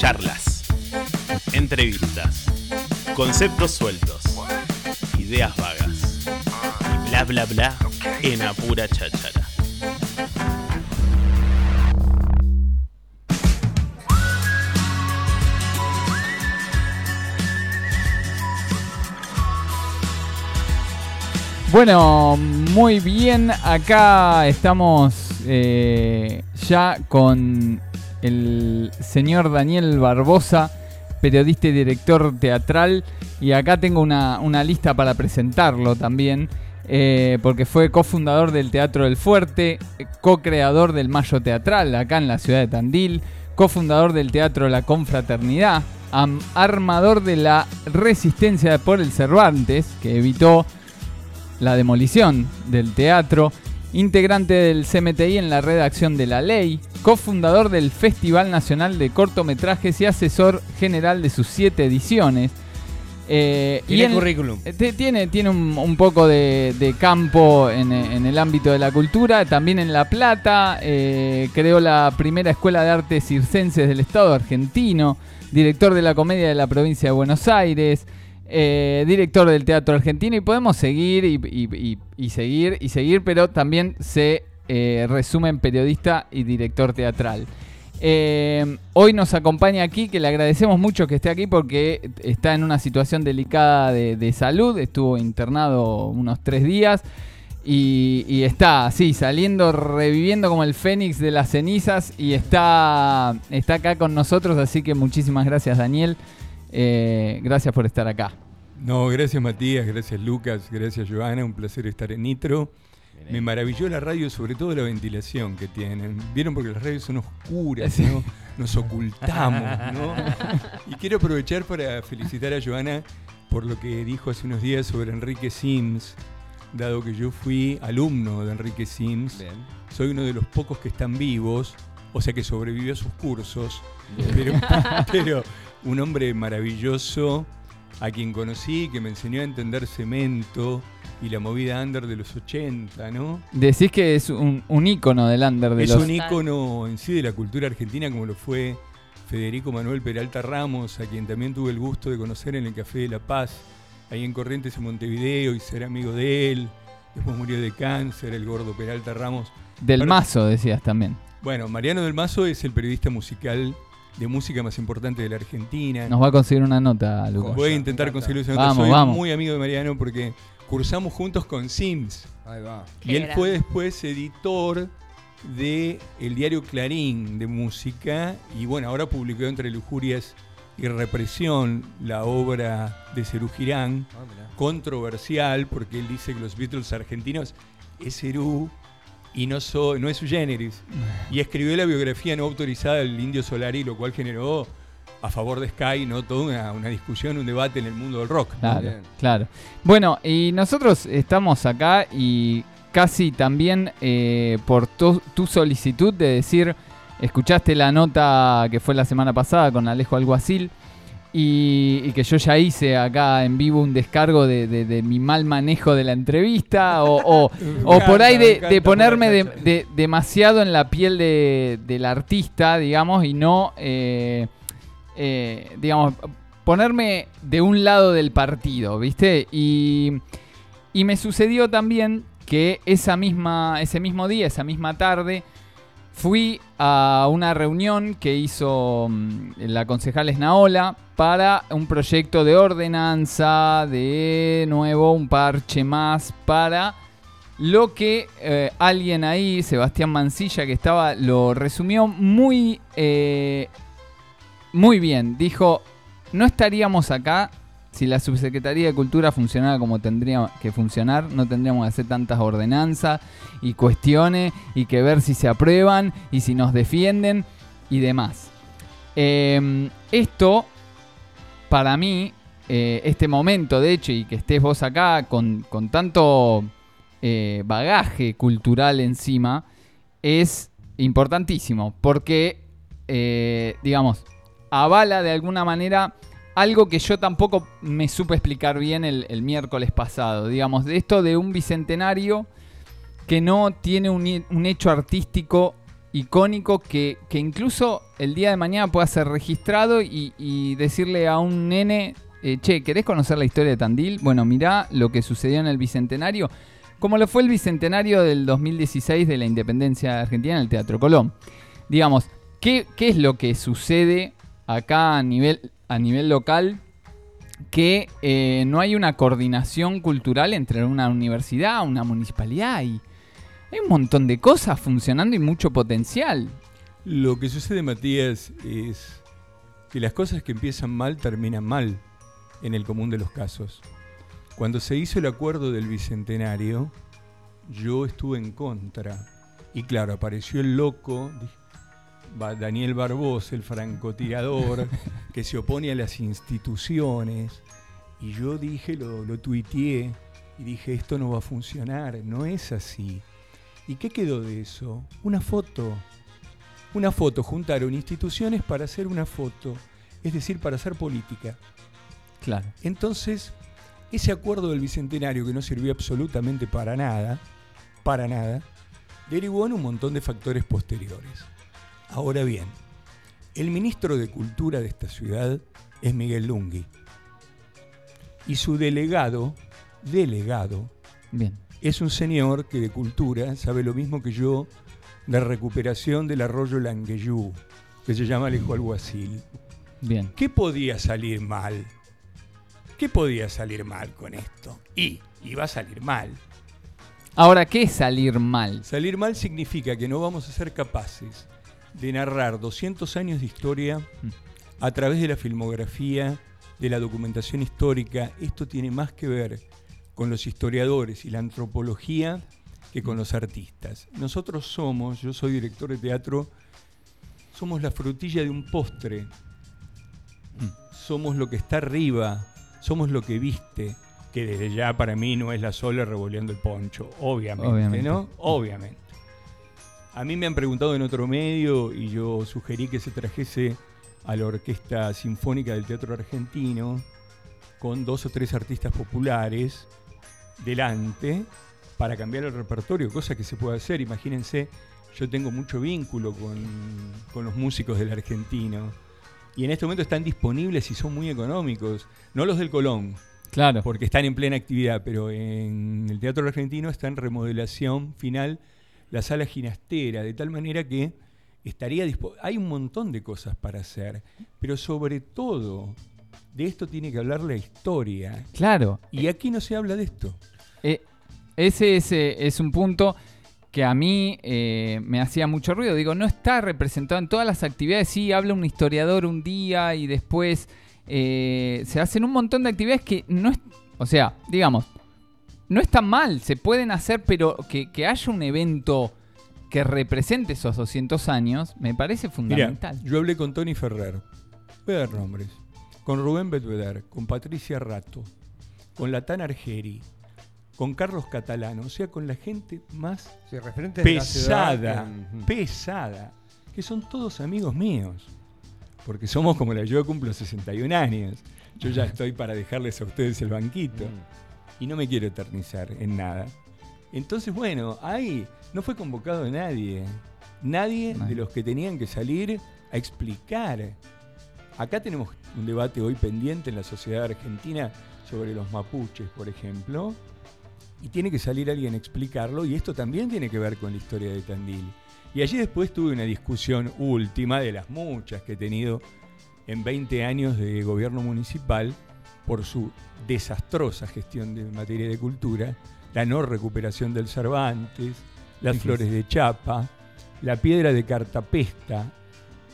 Charlas. Entrevistas. Conceptos sueltos. Ideas vagas. Y bla bla bla en apura cháchara. Bueno, muy bien, acá estamos eh, ya con el señor Daniel Barbosa, periodista y director teatral, y acá tengo una, una lista para presentarlo también, eh, porque fue cofundador del Teatro del Fuerte, co-creador del Mayo Teatral acá en la ciudad de Tandil, cofundador del Teatro La Confraternidad, armador de la Resistencia por el Cervantes, que evitó la demolición del teatro, integrante del CMTI en la redacción de La Ley, cofundador del Festival Nacional de Cortometrajes y asesor general de sus siete ediciones. Eh, Tiene en- currículum. eh, Tiene, tiene un, un poco de, de campo en, en el ámbito de la cultura, también en La Plata, eh, creó la primera escuela de artes circenses del Estado argentino, director de la comedia de la provincia de Buenos Aires, eh, director del Teatro Argentino y podemos seguir y, seguir y seguir, pero también se eh, resume en periodista y director teatral. Eh, hoy nos acompaña aquí, que le agradecemos mucho que esté aquí porque está en una situación delicada de, de salud, estuvo internado unos tres días y, y está así, saliendo, reviviendo como el fénix de las cenizas y está, está acá con nosotros, así que muchísimas gracias Daniel, Eh, gracias por estar acá. No, gracias Matías, gracias Lucas, gracias Joana, un placer estar en Nitro. Me maravilló la radio, sobre todo la ventilación que tienen. Vieron porque las radios son oscuras, Sí. ¿no? Nos ocultamos, ¿no? Y quiero aprovechar para felicitar a Joana por lo que dijo hace unos días sobre Enrique Sims, dado que yo fui alumno de Enrique Sims. Soy uno de los pocos que están vivos, o sea que sobrevivió a sus cursos, pero, pero un hombre maravilloso a quien conocí, que me enseñó a entender cemento y la movida under de los 80, ¿no? Decís que es un, un ícono del under de es los... un ícono en sí de la cultura argentina como lo fue Federico Manuel Peralta Ramos, a quien también tuve el gusto de conocer en el Café de la Paz, ahí en Corrientes en Montevideo, y ser amigo de él. Después murió de cáncer, el gordo Peralta Ramos. Del Mazo, decías también. Bueno, Mariano del Mazo es el periodista musical de música más importante de la Argentina. Nos va a conseguir una nota, Lucas. Voy a intentar conseguirlo. esa nota. Vamos, Soy vamos. muy amigo de Mariano porque cursamos juntos con Sims. Ahí va. y él fue después editor de el diario Clarín de música y bueno, ahora publicó entre lujurias y represión la obra de Cerú Girán, Ah, controversial porque él dice que los Beatles argentinos es Cerú y no, so- no es su generis. Y escribió la biografía no autorizada del Indio Solari, lo cual generó a favor de Sky, ¿no? Toda una, una discusión, un debate en el mundo del rock. Claro, bien. claro. Bueno, y nosotros estamos acá y casi también eh, por tu, tu solicitud de decir, escuchaste la nota que fue la semana pasada con Alejo Alguacil y, y que yo ya hice acá en vivo un descargo de, de- de mi mal manejo de la entrevista o, o- o por ahí de, ponerme de, demasiado en la piel de- del artista, digamos, y no, eh, eh, digamos, ponerme de un lado del partido, ¿viste? Y, y me sucedió también que esa misma, ese mismo día, esa misma tarde, fui a una reunión que hizo mm, la concejal Esnaola para un proyecto de ordenanza, de nuevo un parche más para lo que eh, alguien ahí, Sebastián Mancilla, que estaba, lo resumió muy, eh, muy bien. Dijo, no estaríamos acá si la Subsecretaría de Cultura funcionara como tendría que funcionar, no tendríamos que hacer tantas ordenanzas y cuestiones y que ver si se aprueban y si nos defienden y demás. Eh, esto, para mí, eh, este momento, de hecho, y que estés vos acá con, con tanto eh, bagaje cultural encima, es importantísimo, porque, eh, digamos, avala de alguna manera algo que yo tampoco me supe explicar bien el, miércoles pasado, digamos, de esto de un bicentenario que no tiene un, hecho artístico icónico que, que incluso el día de mañana pueda ser registrado y, decirle a un nene, eh, che, ¿querés conocer la historia de Tandil? Bueno, mirá lo que sucedió en el Bicentenario, como lo fue el Bicentenario del 2016 de la Independencia de Argentina en el Teatro Colón. Digamos, ¿qué, qué es lo que sucede acá a nivel, a nivel local? Que eh, no hay una coordinación cultural entre una universidad, una municipalidad y hay un montón de cosas funcionando y mucho potencial. Lo que sucede, Matías, es que las cosas que empiezan mal terminan mal en el común de los casos. Cuando se hizo el acuerdo del Bicentenario, yo estuve en contra. Y claro, apareció el loco, Daniel Barbós, el francotirador, que se opone a las instituciones. Y yo dije, lo, lo tuiteé, y dije, esto no va a funcionar, no es así. ¿Y qué quedó de eso? Una foto. Una foto. Juntaron instituciones para hacer una foto. Es decir, para hacer política. Claro. Entonces, ese acuerdo del Bicentenario que no sirvió absolutamente para nada, para nada, derivó en un montón de factores posteriores. Ahora bien, el ministro de Cultura de esta ciudad es Miguel Lungui. Y su delegado, delegado, Bien. es un señor que de cultura sabe lo mismo que yo de recuperación del arroyo Langueyú, que se llama Alejo Alguacil. Bien. ¿Qué podía salir mal? ¿Qué podía salir mal con esto? Y iba a salir mal. Ahora, ¿qué es salir mal? Salir mal significa que no vamos a ser capaces de narrar 200 años de historia a través de la filmografía, de la documentación histórica. Esto tiene más que ver con los historiadores y la antropología que con los artistas. Nosotros somos, yo soy director de teatro, somos la frutilla de un postre. Somos lo que está arriba, somos lo que viste, que desde ya para mí no es la sola revoleando el poncho, obviamente, Obviamente. ¿no? Obviamente. A mí me han preguntado en otro medio y yo sugerí que se trajese a la Orquesta Sinfónica del Teatro Argentino con dos o tres artistas populares delante para cambiar el repertorio, cosa que se puede hacer. Imagínense, yo tengo mucho vínculo con, con los músicos del argentino y en este momento están disponibles y son muy económicos. No los del Colón, Claro. porque están en plena actividad, pero en el Teatro Argentino está en remodelación final la sala ginastera, de tal manera que estaría dispo- Hay un montón de cosas para hacer, pero sobre todo de esto tiene que hablar la historia. Claro. Y aquí no se habla de esto. Eh, ese es, es un punto que a mí eh, me hacía mucho ruido. Digo, no está representado en todas las actividades. Sí, habla un historiador un día y después eh, se hacen un montón de actividades que no es... O sea, digamos, no está mal, se pueden hacer, pero que, que haya un evento que represente esos 200 años me parece fundamental. yo hablé con Tony Ferrer, voy a dar nombres, con Rubén Bedveder, con Patricia Rato, con Latán Argeri, con Carlos Catalano, o sea, con la gente más Sí, referentes de la ciudad pesada, que- pesada, que son todos amigos míos. Porque somos como la yo cumplo 61 años. Yo ya estoy para dejarles a ustedes el banquito. Mm. Y no me quiero eternizar en nada. Entonces, bueno, ahí no fue convocado nadie. Nadie de los que tenían que salir a explicar. Acá tenemos un debate hoy pendiente en la sociedad argentina sobre los mapuches, por ejemplo. Y tiene que salir alguien a explicarlo. Y esto también tiene que ver con la historia de Tandil. Y allí después tuve una discusión última de las muchas que he tenido en 20 años de gobierno municipal por su desastrosa gestión de materia de cultura, la no recuperación del Cervantes, las flores de chapa, la piedra de Cartapesta,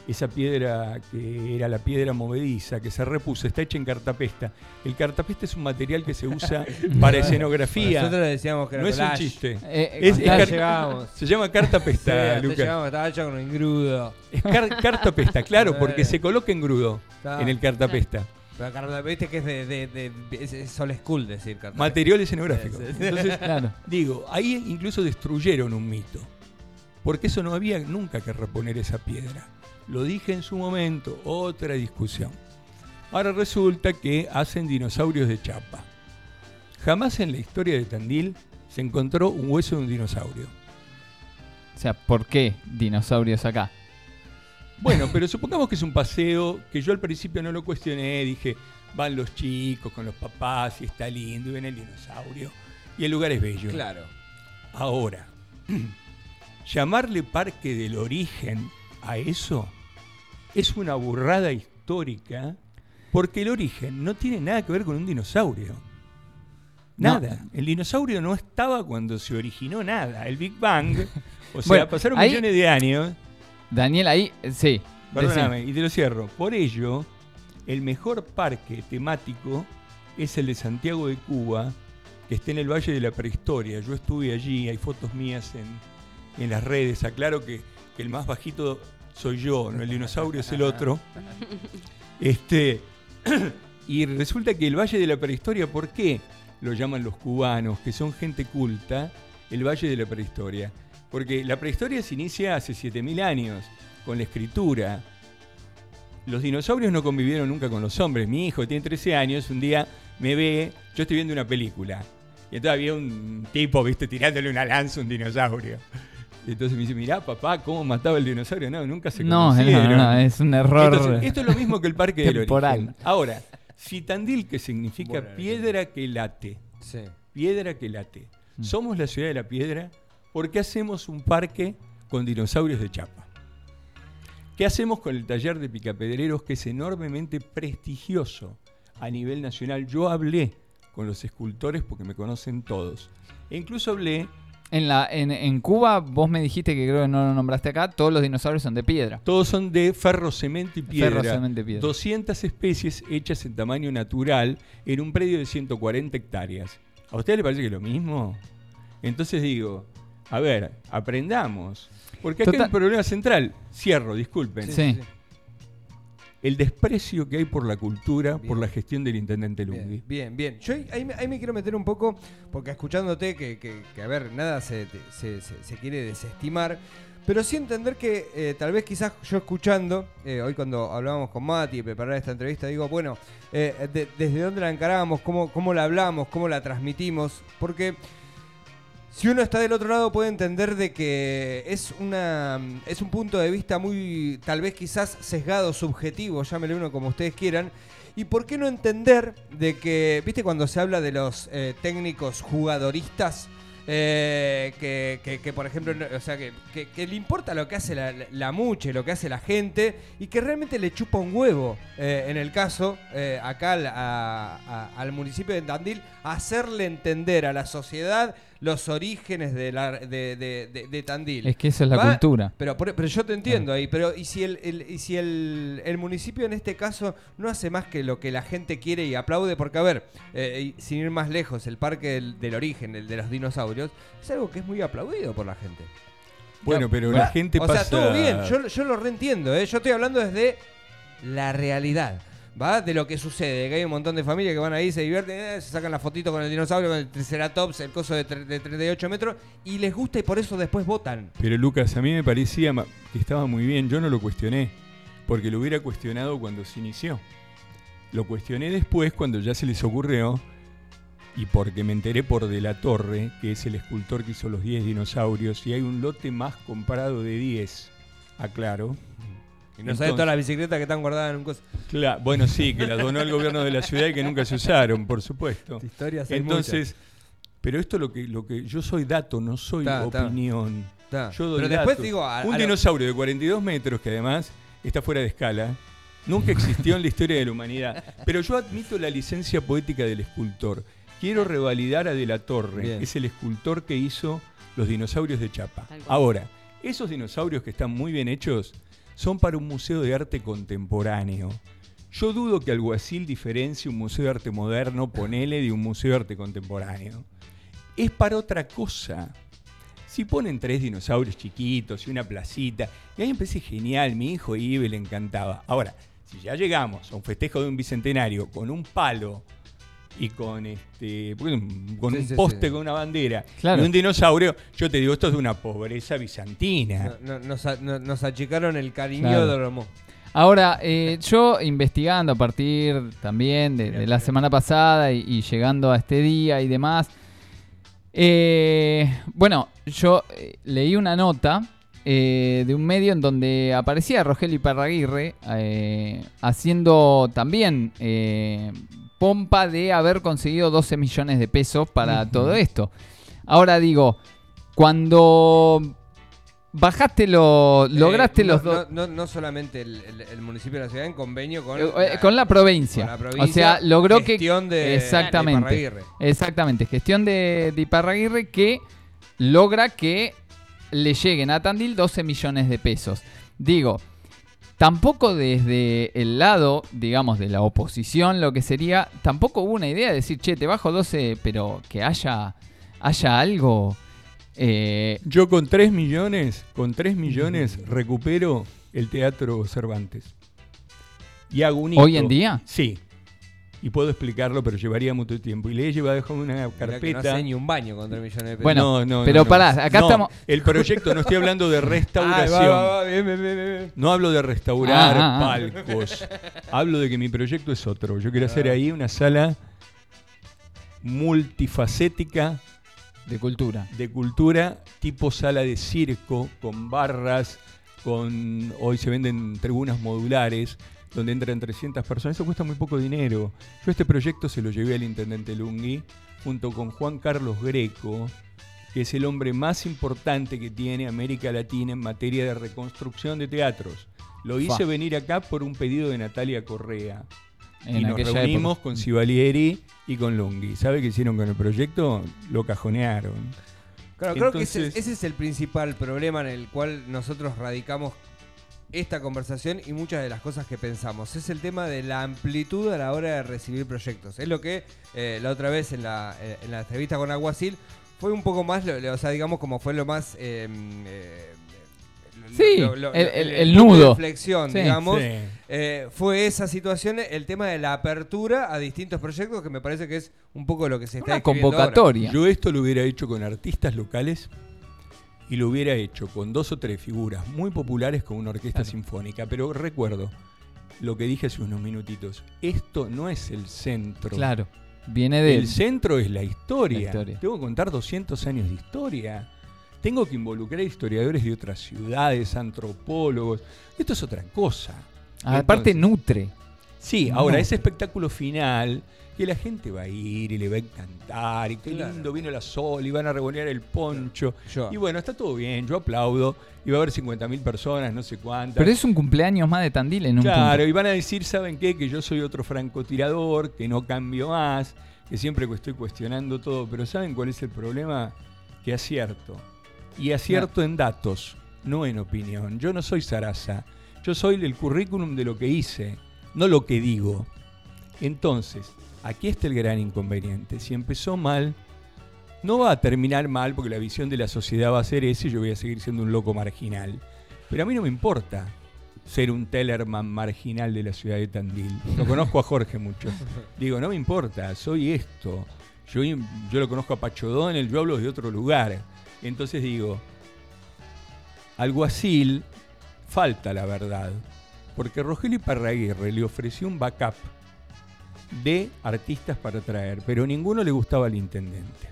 esa piedra que era la piedra movediza, que se repuso, está hecha en cartapesta. El cartapesta es un material que se usa para escenografía. Nosotros decíamos que era No es un chiste. Eh, Es- claro, es. Se llama Sí, cartapesta, hasta Lucas. estaba hecho con engrudo. Es car- cartapesta, claro, porque Eh. se coloca en grudo Está- en el cartapesta. Pero Carlos, viste que es de, de, de- es, es old school decir Carlos. Material escenográfico. Entonces, claro. Digo, ahí incluso destruyeron un mito. Porque eso no había nunca que reponer esa piedra. Lo dije en su momento, otra discusión. Ahora resulta que hacen dinosaurios de chapa. Jamás en la historia de Tandil se encontró un hueso de un dinosaurio. O sea, ¿por qué dinosaurios acá? Bueno, pero supongamos que es un paseo que yo al principio no lo cuestioné, dije, van los chicos con los papás y está lindo y ven el dinosaurio y el lugar es bello. Claro. Ahora, llamarle parque del origen a eso es una burrada histórica porque el origen no tiene nada que ver con un dinosaurio. No. Nada. El dinosaurio no estaba cuando se originó nada. El Big Bang, o sea, Bueno, pasaron ahí- millones de años. Daniel, ahí, eh, sí. Perdóname, y te lo cierro. Por ello, el mejor parque temático es el de Santiago de Cuba, que está en el Valle de la Prehistoria. Yo estuve allí, hay fotos mías en, en las redes. Aclaro que, que el más bajito soy yo, no el dinosaurio es el otro. Este, y resulta que el Valle de la Prehistoria, ¿por qué lo llaman los cubanos, que son gente culta, el Valle de la Prehistoria? Porque la prehistoria se inicia hace 7.000 años, con la escritura. Los dinosaurios no convivieron nunca con los hombres. Mi hijo tiene 13 años, un día me ve, yo estoy viendo una película. Y entonces había un tipo, viste, tirándole una lanza a un dinosaurio. Y entonces me dice, mirá, papá, cómo mataba el dinosaurio. No, nunca se No, no, conocieron. no, es un error. Entonces, esto es lo mismo que el Parque del Temporal. Origen. Ahora, Citandil, que significa Bueno, piedra que late, Sí. piedra que late. Mm. Somos la ciudad de la piedra, ¿por qué hacemos un parque con dinosaurios de chapa? ¿Qué hacemos con el taller de picapedreros que es enormemente prestigioso a nivel nacional? Yo hablé con los escultores porque me conocen todos. E incluso hablé, En, la, en, en Cuba, vos me dijiste que creo que no lo nombraste acá, todos los dinosaurios son de piedra. todos son de ferro, cemento y piedra. Ferro, cemento y piedra. 200 especies hechas en tamaño natural en un predio de 140 hectáreas. ¿A usted le parece que es lo mismo? Entonces digo, a ver, aprendamos. Porque acá hay Total- un problema central. Cierro, disculpen. Sí. El desprecio que hay por la cultura, por la gestión del intendente Lungui. Bien, bien, bien. Yo ahí, ahí me, ahí me quiero meter un poco, porque escuchándote que, que- que, a ver, nada se, se- se- se quiere desestimar, pero sí entender que eh, tal vez quizás yo escuchando, eh, hoy cuando hablábamos con Mati y preparar esta entrevista, digo, bueno, eh, de- desde dónde la encarábamos, cómo, cómo la hablamos, cómo la transmitimos, porque si uno está del otro lado puede entender de que es una es un punto de vista muy tal vez quizás sesgado, subjetivo, llámele uno como ustedes quieran. Y por qué no entender de que, viste cuando se habla de los eh, técnicos jugadoristas, eh, que, que- por ejemplo, o sea, que, le importa lo que hace la, la- muche, lo que hace la gente, y que realmente le chupa un huevo, eh, en el caso, eh, acá al, a- al municipio de Tandil, hacerle entender a la sociedad los orígenes de, la, de, de- de- de Tandil. Es que eso es la Va- cultura. Pero, por- pero yo te entiendo ahí, pero ¿y si, el, el- y si el, el municipio en este caso no hace más que lo que la gente quiere y aplaude? Porque, a ver, eh, sin ir más lejos, el parque del, del origen, el de los dinosaurios, es algo que es muy aplaudido por la gente. Bueno, pero la gente o pasa... sea, todo bien, yo, yo lo reentiendo, ¿eh? yo estoy hablando desde la realidad. ¿Va? De lo que sucede, que hay un montón de familias que van ahí, se divierten, eh, se sacan la fotito con el dinosaurio, con el Triceratops, el coso de, de 38 metros, y les gusta y por eso después votan. Pero Lucas, a mí me parecía que estaba muy bien, yo no lo cuestioné, porque lo hubiera cuestionado cuando se inició. Lo cuestioné después cuando ya se les ocurrió y porque me enteré por De la Torre, que es el escultor que hizo los 10 dinosaurios, y hay un lote más comprado de 10, aclaro. Y no sabes todas las bicicletas que están guardadas en un coso. Cla- bueno, sí, que las donó el gobierno de la ciudad y que nunca se usaron, por supuesto. Historias Entonces, pero esto lo que, lo que yo soy dato, no soy Ta, ta. opinión. Yo doy Pero después digo, a- un a lo- dinosaurio de 42 metros que además está fuera de escala, nunca existió en la historia de la humanidad. Pero yo admito la licencia poética del escultor. Quiero revalidar a De la Torre, Bien. que es el escultor que hizo los dinosaurios de Chapa. Ahora, esos dinosaurios que están muy bien hechos son para un museo de arte contemporáneo. Yo dudo que Alguacil diferencie un museo de arte moderno, ponele, de un museo de arte contemporáneo. Es para otra cosa. Si ponen tres dinosaurios chiquitos y una placita, y ahí parece genial, mi hijo Ibe le encantaba. Ahora, si ya llegamos a un festejo de un bicentenario con un palo y con este con Sí, un sí, poste sí. con una bandera Claro. y un dinosaurio, yo te digo, esto es de una pobreza bizantina. no- no- nos, a- no- nos achicaron el cariño Claro. de Romo. Ahora, eh, yo investigando a partir también de, de la semana pasada y, y llegando a este día y demás, eh, bueno, yo eh, leí una nota eh, de un medio en donde aparecía Rogelio Iparraguirre eh, haciendo también eh, pompa de haber conseguido 12 millones de pesos para todo esto. Ahora digo, cuando bajaste lo, lograste Eh, no, los dos... no, no, no solamente el, el- el municipio de la ciudad en convenio con, Eh, eh, con la provincia. con la O provincia, sea, logró que gestión de, Exactamente. de Iparraguirre. Exactamente, gestión de, de Iparraguirre que logra que le lleguen a Tandil 12 millones de pesos. Digo, tampoco desde el lado, digamos, de la oposición, lo que sería, tampoco hubo una idea de decir, che, te bajo 12, pero que haya, haya algo. eh, Yo con 3 millones, con 3 millones recupero el Teatro Cervantes. Y hago un hito. hoy en día. Sí. Y puedo explicarlo, pero llevaría mucho tiempo. Y le he llevado dejado una Mirá que no carpeta. hace ni un baño con 3 millones de pesos. Bueno, No, no, pero no, no. pará, acá No, estamos- El proyecto, no estoy hablando de Ah, restauración. va, va, va, bien, bien, bien, bien. No hablo de restaurar Ah, ah, ah. palcos. Hablo de que mi proyecto es otro. Yo quiero hacer ahí una sala multifacética De cultura. de cultura, tipo sala de circo, con barras, con hoy se venden tribunas modulares, donde entran 300 personas. Eso cuesta muy poco dinero. Yo este proyecto se lo llevé al intendente Lungui, junto con Juan Carlos Greco, que es el hombre más importante que tiene América Latina en materia de reconstrucción de teatros. Lo hice Fa. venir acá por un pedido de Natalia Correa. En y nos reunimos época. con Sivalieri y con Lungui. ¿Sabe qué hicieron con el proyecto? Lo cajonearon. Claro, creo que ese es el principal problema en el cual nosotros radicamos esta conversación y muchas de las cosas que pensamos. Es el tema de la amplitud a la hora de recibir proyectos. Es lo que eh, la otra vez en la, eh, en la entrevista con Aguasil fue un poco más, lo- lo- o sea, digamos como fue lo más... eh, eh, lo- Sí, lo- lo- el- el- el punto de nudo. inflexión, Sí. digamos. Sí. Eh, fue esa situación, el tema de la apertura a distintos proyectos, que me parece que es un poco lo que se está Una ahora. convocatoria. Yo esto lo hubiera hecho con artistas locales y lo hubiera hecho con dos o tres figuras muy populares con una orquesta Claro. sinfónica. Pero recuerdo lo que dije hace unos minutitos. Esto no es el centro. Claro. Viene del. El centro es la historia. La historia. Tengo que contar 200 años de historia. Tengo que involucrar historiadores de otras ciudades, antropólogos. Esto es otra cosa. Aparte, Entonces- nutre. Sí, ahora No. ese espectáculo final, que la gente va a ir y le va a encantar, y qué Claro. lindo vino la sol, y van a revolear el poncho. Yo. Y bueno, está todo bien, yo aplaudo, y va a haber 50.000 personas, no sé cuántas. Pero es un cumpleaños más de Tandil en un claro, punto. y van a decir, ¿saben qué? Que yo soy otro francotirador, que no cambio más, que siempre estoy cuestionando todo. Pero ¿saben cuál es el problema? Que acierto. Y acierto en datos, no en opinión. Yo no soy Sarasa. Yo soy el currículum de lo que hice, no lo que digo. Entonces, aquí está el gran inconveniente. Si empezó mal, no va a terminar mal porque la visión de la sociedad va a ser esa y yo voy a seguir siendo un loco marginal. Pero a mí no me importa ser un Tellerman marginal de la ciudad de Tandil. Lo conozco a Jorge mucho. Digo, no me importa, soy esto. Yo, yo lo conozco a Pacho Donel, yo hablo de otro lugar. Entonces digo, alguacil falta la verdad. Porque Rogelio Iparraguirre le ofreció un backup de artistas para traer, pero ninguno le gustaba al intendente.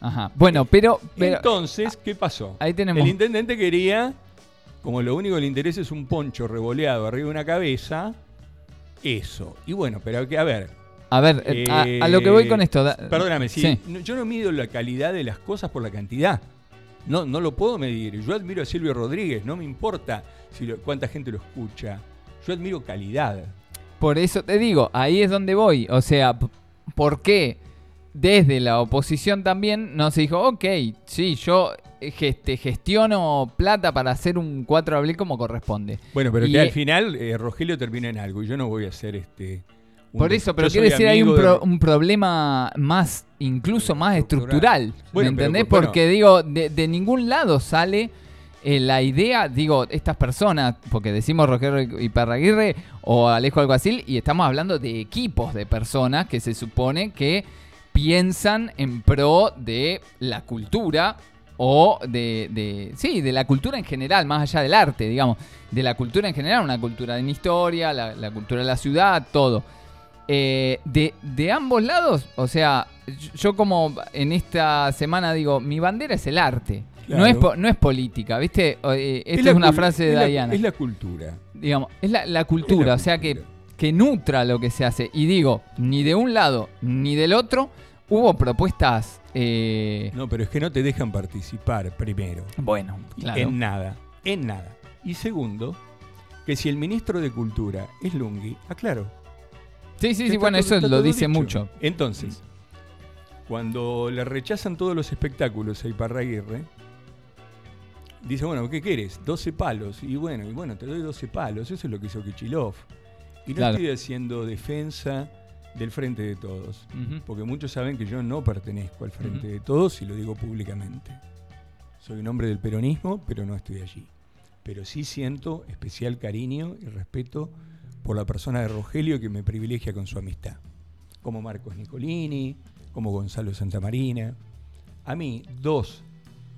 Ajá. Bueno, pero. pero Entonces, ¿qué pasó? ahí tenemos. El intendente quería, como lo único que le interesa es un poncho revoleado arriba de una cabeza, eso. Y bueno, pero que- a ver, A ver, eh, a, a lo que voy con esto. da- perdóname, si Sí. yo no mido la calidad de las cosas por la cantidad. No, no lo puedo medir. Yo admiro a Silvio Rodríguez, no me importa si lo- cuánta gente lo escucha. Yo admiro calidad. Por eso te digo, ahí es donde voy. O sea, ¿por qué desde la oposición también no se dijo, ok, sí, yo geste- gestiono plata para hacer un 4 de abril como corresponde? Bueno, pero Y- que al final eh, Rogelio termina en algo y yo no voy a hacer este. Un- Por eso, pero quiere decir hay un, de- pro- un problema más, incluso más Estructural. estructural. Bueno, ¿Me pero, entendés? bueno. Porque digo, de, de ningún lado sale eh, la idea, digo, estas personas, porque decimos Rogelio y Parraguirre o Alejo Alguacil, y estamos hablando de equipos de personas que se supone que piensan en pro de la cultura o de, de- sí, de la cultura en general, más allá del arte, digamos, de la cultura en general, una cultura en historia, la, la cultura de la ciudad, todo. Eh, de, de ambos lados, o sea, yo como en esta semana digo, mi bandera es el arte. No, es po- no es política, ¿viste? Eh, esta es, una frase de es la- Diana. es la cultura. digamos, es la, la cultura, Es la o sea que, cultura. que nutra lo que se hace. Y digo, ni de un lado ni del otro hubo propuestas. eh, No, pero es que no te dejan participar primero. Bueno, claro. En nada, en nada. Y segundo, que si el ministro de Cultura es Lungi, aclaro. Sí, sí, sí, bueno, todo- eso lo dice dicho. mucho. Entonces, cuando le rechazan todos los espectáculos a Iparraguirre, dice, bueno, ¿qué quieres? 12 palos. Y bueno, y bueno, te doy 12 palos. Eso es lo que hizo Kichilov. Y no Claro. estoy haciendo defensa del Frente de Todos. Porque muchos saben que yo no pertenezco al Frente de Todos y lo digo públicamente. Soy un hombre del peronismo, pero no estoy allí. Pero sí siento especial cariño y respeto por la persona de Rogelio que me privilegia con su amistad. Como Marcos Nicolini, como Gonzalo Santamarina. A mí, dos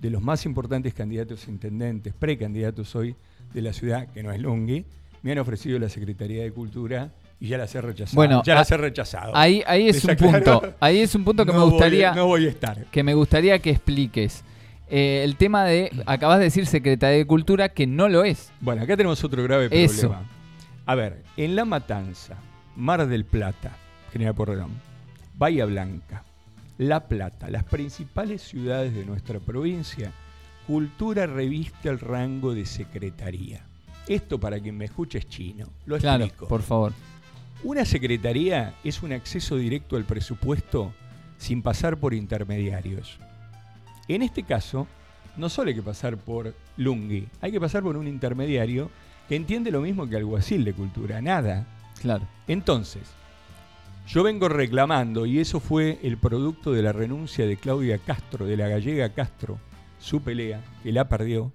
de los más importantes candidatos a intendentes, precandidatos hoy de la ciudad, que no es Lungi, me han ofrecido la Secretaría de Cultura y ya las he rechazado. Bueno, ya las he rechazado. Ahí, ahí es ¿Está un punto. Ahí es un punto que No me voy- gustaría. no voy a estar. que me gustaría que expliques. Eh, el tema de, acabas de decir Secretaría de Cultura, que no lo es. Bueno, acá tenemos otro grave Eso. A ver, en La Matanza, Mar del Plata, General Porredón, Bahía Blanca, La Plata, las principales ciudades de nuestra provincia, Cultura reviste el rango de secretaría. Esto para quien me escuche es chino. Lo Claro, explico. por favor. Una secretaría es un acceso directo al presupuesto sin pasar por intermediarios. En este caso, no solo hay que pasar por Lungi, hay que pasar por un intermediario que entiende lo mismo que alguacil de cultura, nada. Claro. Entonces, yo vengo reclamando, y eso fue el producto de la renuncia de Claudia Castro, de la gallega Castro, su pelea, que la perdió,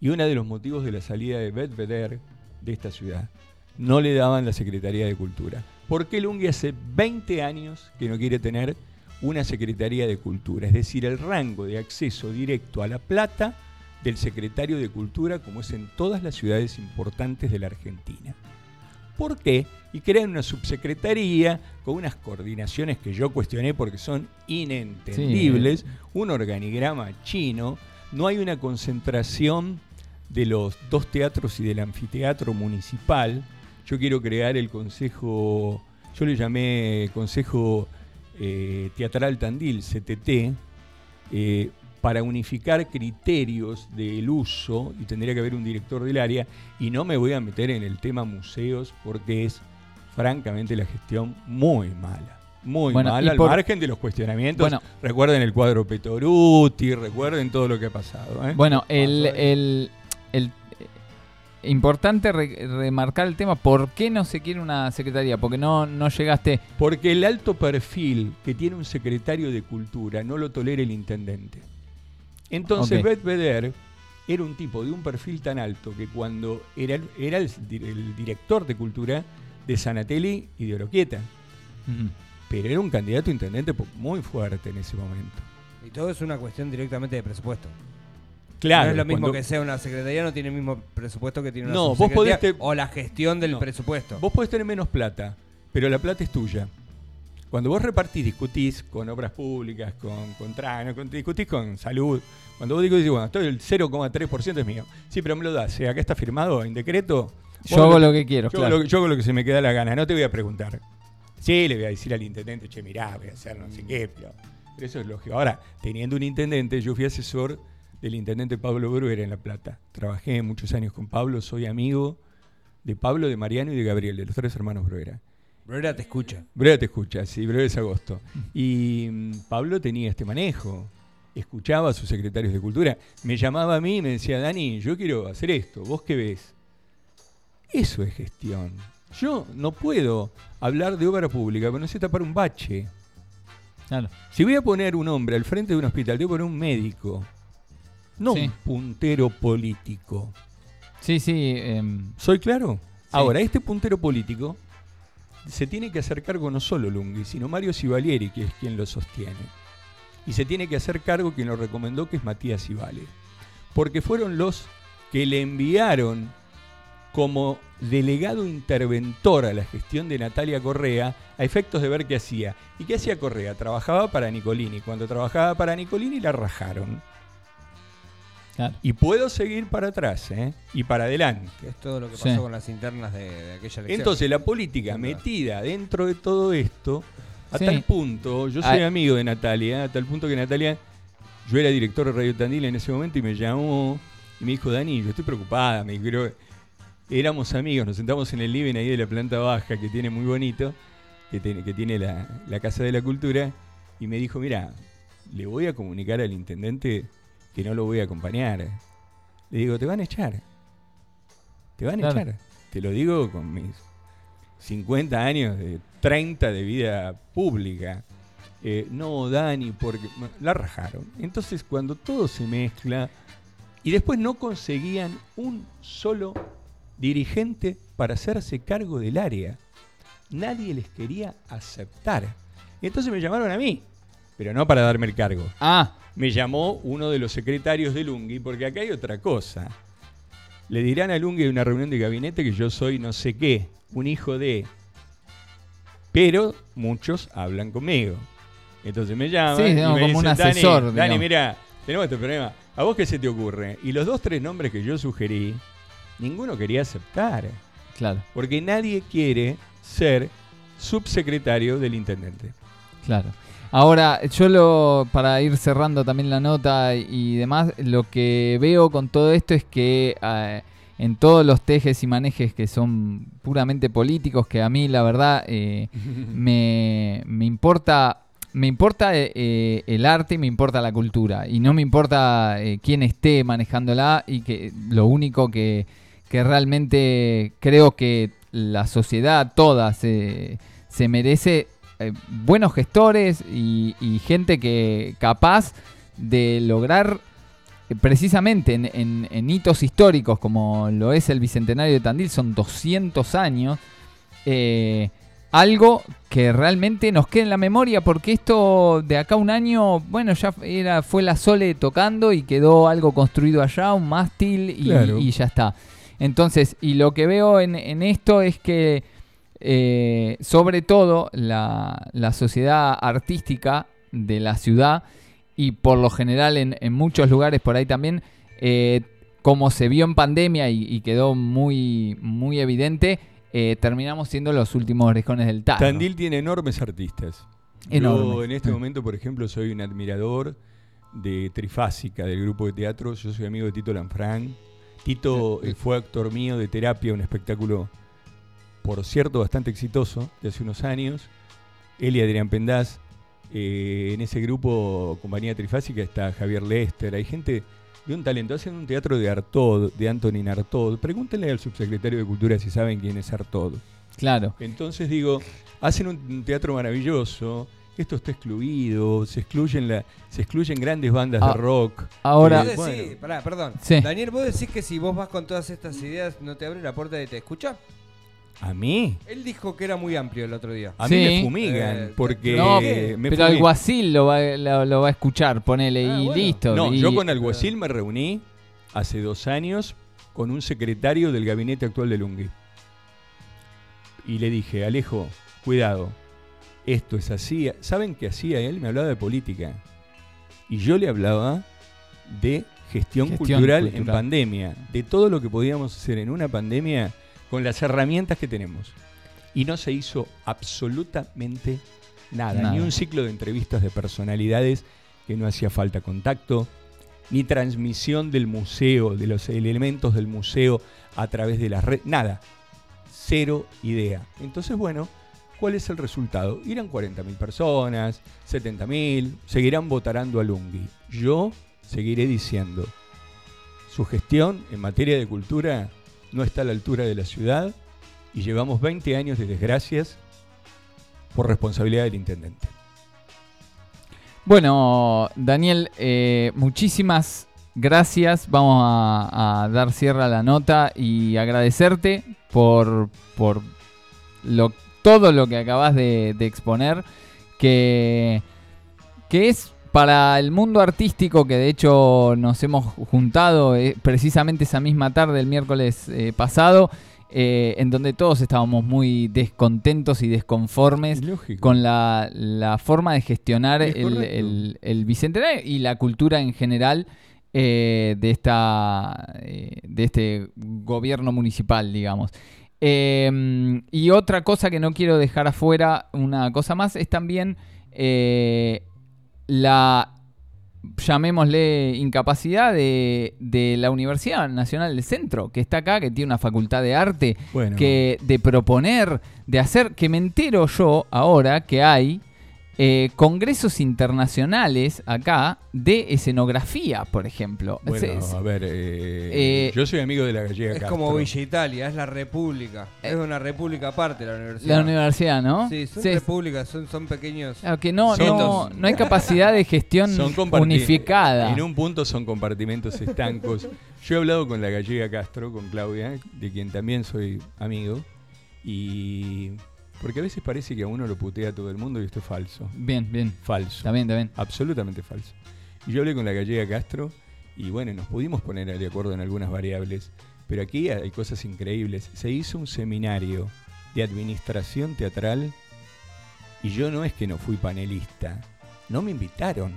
y uno de los motivos de la salida de Beth Vedder de esta ciudad. No le daban la Secretaría de Cultura. ¿Por qué Lungi hace 20 años que no quiere tener una Secretaría de Cultura? Es decir, el rango de acceso directo a la plata del secretario de Cultura, como es en todas las ciudades importantes de la Argentina. ¿Por qué? Y crean una subsecretaría con unas coordinaciones que yo cuestioné porque son inentendibles, un organigrama chino, no hay una concentración de los dos teatros y del anfiteatro municipal. Yo quiero crear el consejo, yo le llamé Consejo eh, Teatral Tandil, CTT, eh, para unificar criterios del uso, y tendría que haber un director del área, y no me voy a meter en el tema museos porque es francamente la gestión muy mala. Muy Bueno, mala, al por- margen de los cuestionamientos. Bueno. recuerden el cuadro Petoruti, recuerden todo lo que ha pasado. ¿eh? Bueno, el- el- eh, importante re- remarcar el tema, ¿por qué no se quiere una secretaría? Porque no, no llegaste... Porque el alto perfil que tiene un secretario de cultura no lo tolera el intendente. Entonces, Ok. Beth Vedder era un tipo de un perfil tan alto que cuando era, el- era el, di- el director de cultura de Sanatelli y de Oroquieta, pero era un candidato a intendente muy fuerte en ese momento. Y todo es una cuestión directamente de presupuesto. Claro, no es lo mismo cuando- que sea una secretaría, no tiene el mismo presupuesto que tiene una No, vos podés te- O la gestión del No. presupuesto. Vos podés tener menos plata, pero la plata es tuya. Cuando vos repartís, discutís con obras públicas, con, con tra- con- discutís con salud. Cuando vos digo, bueno, esto el 0,3% es mío. Sí, pero me lo das. eh, acá está firmado en decreto. Yo hago lo que quiero, yo, claro. hago lo, yo hago lo que se me queda la gana. No te voy a preguntar. Sí, le voy a decir al intendente, che, mirá, voy a hacer no sé qué. Pero, pero eso es lógico. Ahora, teniendo un intendente, yo fui asesor del intendente Pablo Bruera en La Plata. Trabajé muchos años con Pablo, soy amigo de Pablo, de Mariano y de Gabriel, de los tres hermanos Bruera. Bruera te escucha. Breve te escucha, sí, breve es agosto. Y mm, Pablo tenía este manejo. Escuchaba a sus secretarios de cultura. Me llamaba a mí y me decía, Dani, yo quiero hacer esto. ¿Vos qué ves? Eso es gestión. Yo no puedo hablar de obra pública, pero no sé tapar un bache. Claro. Si voy a poner un hombre al frente de un hospital, que poner un médico. No Sí. un puntero político. Sí, sí. em, ¿Soy claro? Ahora, este puntero político se tiene que hacer cargo no solo Lunghi, sino Mario Sivalieri, que es quien lo sostiene. Y se tiene que hacer cargo quien lo recomendó, que es Matías Sivale. Porque fueron los que le enviaron como delegado interventor a la gestión de Natalia Correa a efectos de ver qué hacía. ¿Y qué hacía Correa? Trabajaba para Nicolini. Cuando trabajaba para Nicolini la rajaron. Claro. Y puedo seguir para atrás ¿eh? y para adelante. Que es todo lo que Sí. pasó con las internas de, de aquella elección. Entonces la política metida dentro de todo esto, a Sí. tal punto, yo soy Ah. amigo de Natalia, a tal punto que Natalia, yo era director de Radio Tandil en ese momento y me llamó y me dijo, Dani, yo estoy preocupada, me dijo, "Creo- éramos amigos, nos sentamos en el living ahí de la planta baja que tiene muy bonito, que tiene, que tiene la, la Casa de la Cultura, y me dijo, mira, le voy a comunicar al intendente que no lo voy a acompañar. Le digo, te van a echar. Te van a echar. Te lo digo con mis 50 años, de 30 de vida pública. Eh, no, Dani, porque la rajaron. Entonces, cuando todo se mezcla y después no conseguían un solo dirigente para hacerse cargo del área, nadie les quería aceptar. Entonces me llamaron a mí, pero no para darme el cargo. Ah, Me llamó uno de los secretarios de Lungi, porque acá hay otra cosa. Le dirán a Lungi en una reunión de gabinete que yo soy no sé qué, un hijo de. Pero muchos hablan conmigo. Entonces me llaman. Sí, y digamos, me como un dicen, "Dani, asesor, Dani, digamos". mira, tenemos este problema. ¿A vos qué se te ocurre? Y los dos, tres nombres que yo sugerí, ninguno quería aceptar. claro, Porque nadie quiere ser subsecretario del intendente. claro. Ahora, yo lo, para ir cerrando también la nota y demás, lo que veo con todo esto es que eh, en todos los tejes y manejes que son puramente políticos, que a mí la verdad eh, me, me importa me importa eh, eh, el arte y me importa la cultura. Y no me importa eh, quién esté manejándola y que lo único que, que realmente creo que la sociedad toda se, se merece eh, buenos gestores y, y gente que capaz de lograr eh, precisamente en, en- en hitos históricos como lo es el Bicentenario de Tandil, son 200 años, eh, algo que realmente nos quede en la memoria, porque esto de acá a un año, bueno, ya era, fue la Sole tocando y quedó algo construido allá, un mástil y, Claro. y ya está. Entonces, y lo que veo en, en esto es que, eh, sobre todo, la, la sociedad artística de la ciudad, y por lo general en, en muchos lugares por ahí también, eh, como se vio en pandemia y, y quedó muy, muy evidente, eh, terminamos siendo los últimos orejones del tarro. Tandil tiene enormes artistas. Yo en este momento, por ejemplo, soy un admirador de Trifásica, del grupo de teatro. Yo soy amigo de Tito Lanfrán. Tito fue actor mío de terapia, un espectáculo, por cierto, bastante exitoso, de hace unos años. Él y Adrián Pendaz. Eh, en ese grupo, compañía Trifásica, está Javier Lester. Hay gente de un talento. Hacen un teatro de Artaud, de Antonin Artaud. Pregúntenle al subsecretario de Cultura si saben quién es Artaud. Claro. Entonces digo, hacen un, teatro maravilloso, esto está excluido, se excluyen la, se excluyen grandes bandas Ah, de rock. Ahora, ¿Vos Eh, decís- bueno. pará, perdón. Sí. Daniel, ¿vos decís que si vos vas con todas estas ideas no te abre la puerta de te escucha? ¿A mí? Él dijo que era muy amplio el otro día. A Sí. mí me fumigan, Eh, porque no, me pero Alguacil lo va, lo, lo va a escuchar, ponele, Ah, y bueno. listo. No, y- yo con Alguacil me reuní hace dos años con un secretario del gabinete actual de Lungui. Y le dije, Alejo, cuidado, esto es así. ¿Saben qué hacía él? Me hablaba de política. Y yo le hablaba de gestión, Gestión cultural, en cultural. pandemia, de todo lo que podíamos hacer en una pandemia con las herramientas que tenemos. Y no se hizo absolutamente nada, Nada. ni un ciclo de entrevistas de personalidades que no hacía falta contacto, ni transmisión del museo, de los elementos del museo a través de las redes, nada. Cero idea. Entonces, bueno, ¿cuál es el resultado? Irán 40.000 personas, 70.000, seguirán votarando a Lungi. Yo seguiré diciendo, su gestión en materia de cultura no está a la altura de la ciudad y llevamos 20 años de desgracias por responsabilidad del intendente. Bueno, Daniel, eh, muchísimas gracias. Vamos a, dar cierre a la nota y agradecerte por, por todo lo que acabas de, de exponer, que, que es para el mundo artístico, que de hecho nos hemos juntado eh, precisamente esa misma tarde, el miércoles eh, pasado, eh, en donde todos estábamos muy descontentos y desconformes Lógico. con la, la forma de gestionar Es el, el- el bicentenario y la cultura en general eh, de esta eh, de este gobierno municipal, digamos. Eh, y otra cosa que no quiero dejar afuera, una cosa más, es también la llamémosle incapacidad de, de la Universidad Nacional del Centro, que está acá, que tiene una facultad de arte, Bueno. que de proponer, de hacer, que me entero yo ahora que hay eh, congresos internacionales acá de escenografía, por ejemplo. Bueno, a ver, eh, Eh, yo soy amigo de la gallega Es Castro. como Villa Italia, es la república. Eh, es una república aparte la universidad. la universidad, ¿no? Sí, son Sí, repúblicas, son, son pequeños. claro que no, Son no, hay capacidad de gestión Son unificada. En un punto son compartimentos estancos. Yo he hablado con la gallega Castro, con Claudia, de quien también soy amigo, y porque a veces parece que a uno lo putea todo el mundo y esto es falso. Bien, bien. Falso. Está bien, está bien. Absolutamente falso. Y yo hablé con la gallega Castro y bueno, nos pudimos poner de acuerdo en algunas variables, pero aquí hay cosas increíbles. Se hizo un seminario de administración teatral y yo no es que no fui panelista, no me invitaron.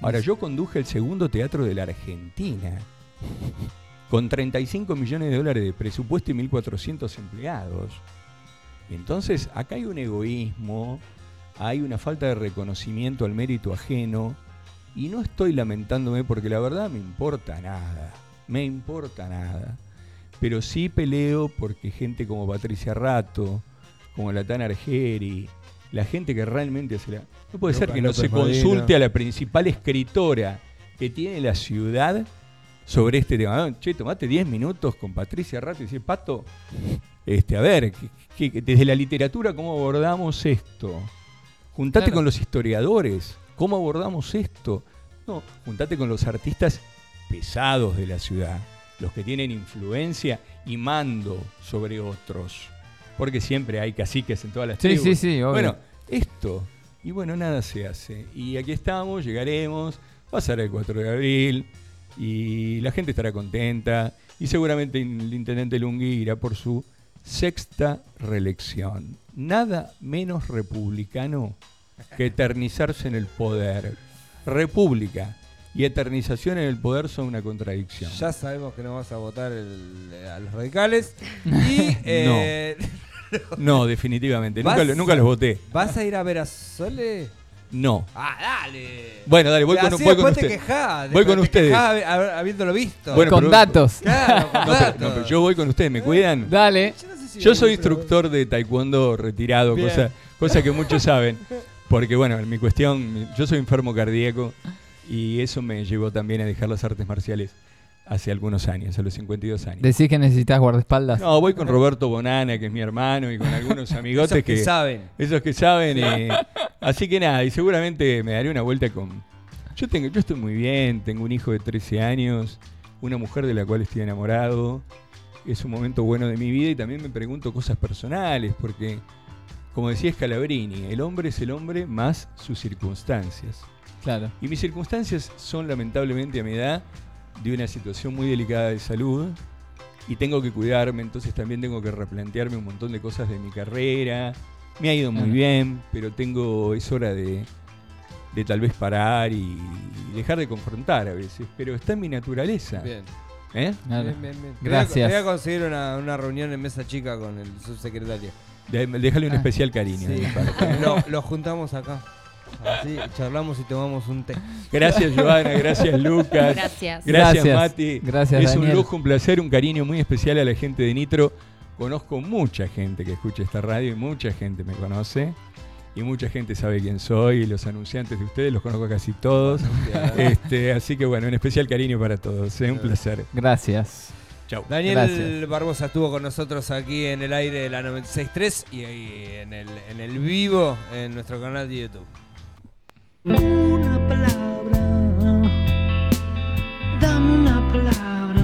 Ahora, yo conduje el segundo teatro de la Argentina, con 35 millones de dólares de presupuesto y 1.400 empleados. Entonces, acá hay un egoísmo, hay una falta de reconocimiento al mérito ajeno, y no estoy lamentándome porque la verdad me importa nada, me importa nada. Pero sí peleo porque gente como Patricia Rato, como Latana Argeri, la gente que realmente hace la... No puede ser que no se Madera. consulte a la principal escritora que tiene la ciudad sobre este tema. Ah, Che, tomate 10 minutos con Patricia Rato y decir, Pato, este, a ver, que- que- desde la literatura, ¿cómo abordamos esto? Juntate Claro. con los historiadores, ¿cómo abordamos esto? No, juntate con los artistas pesados de la ciudad, los que tienen influencia y mando sobre otros. Porque siempre hay caciques en todas las Sí, tribus. sí, sí, obvio. Bueno, esto. Y bueno, nada se hace. Y aquí estamos, llegaremos, ser el 4 de abril y la gente estará contenta. Y seguramente el intendente Lungui irá por su sexta reelección. Nada menos republicano que eternizarse en el poder. República y eternización en el poder son una contradicción. Ya sabemos que no vas a votar el- a los radicales. Y eh, No, definitivamente. ¿Vas? Nunca, nunca los voté. ¿vas a ir a ver a Sole? No. Ah, dale. Bueno, dale, voy con, voy con te usted. Voy con te ustedes. habiéndolo visto. Bueno, con pero- datos. Claro, con No, pero, datos. no, pero yo voy con ustedes, ¿me cuidan? Dale. Yo soy instructor de taekwondo retirado, Bien. cosa, cosa que muchos saben. Porque bueno, en mi cuestión, yo soy enfermo cardíaco y eso me llevó también a dejar las artes marciales hace algunos años, a los 52 años. Decís que necesitas guardaespaldas. No, voy con Roberto Bonana, que es mi hermano, y con algunos amigotes Esos que, que, saben. esos que saben. eh, así que nada, y seguramente me daré una vuelta con... Yo, tengo, yo estoy muy bien, tengo un hijo de 13 años, una mujer de la cual estoy enamorado. Es un momento bueno de mi vida y también me pregunto cosas personales, porque, como decía Scalabrini, el hombre es el hombre más sus circunstancias. Claro. Y mis circunstancias son lamentablemente a mi edad de una situación muy delicada de salud y tengo que cuidarme, entonces también tengo que replantearme un montón de cosas de mi carrera. Me ha ido muy bien, pero tengo es hora de, de tal vez parar y dejar de confrontar a veces, pero está en mi naturaleza. Bien. ¿Eh? Claro. Bien, bien, bien. Gracias. Voy a, voy a conseguir una, una reunión en mesa chica con el subsecretario. De- Déjale un Ah. especial cariño. Sí. parte. Lo, lo juntamos acá. Así charlamos y tomamos un té. Gracias, Giovanna. Gracias, Lucas. Gracias. Gracias, Gracias. Mati. Gracias, Es un lujo, un placer, un cariño muy especial a la gente de Nitro. Conozco mucha gente que escucha esta radio y mucha gente me conoce y mucha gente sabe quién soy, los anunciantes de ustedes, los conozco casi todos. Este, así que bueno, un especial cariño para todos, ¿eh? un placer. Gracias. Chau. Daniel Gracias. Barbosa estuvo con nosotros aquí en el aire de la 96.3 y ahí en el, en el vivo en nuestro canal de YouTube. Una palabra, dame una palabra.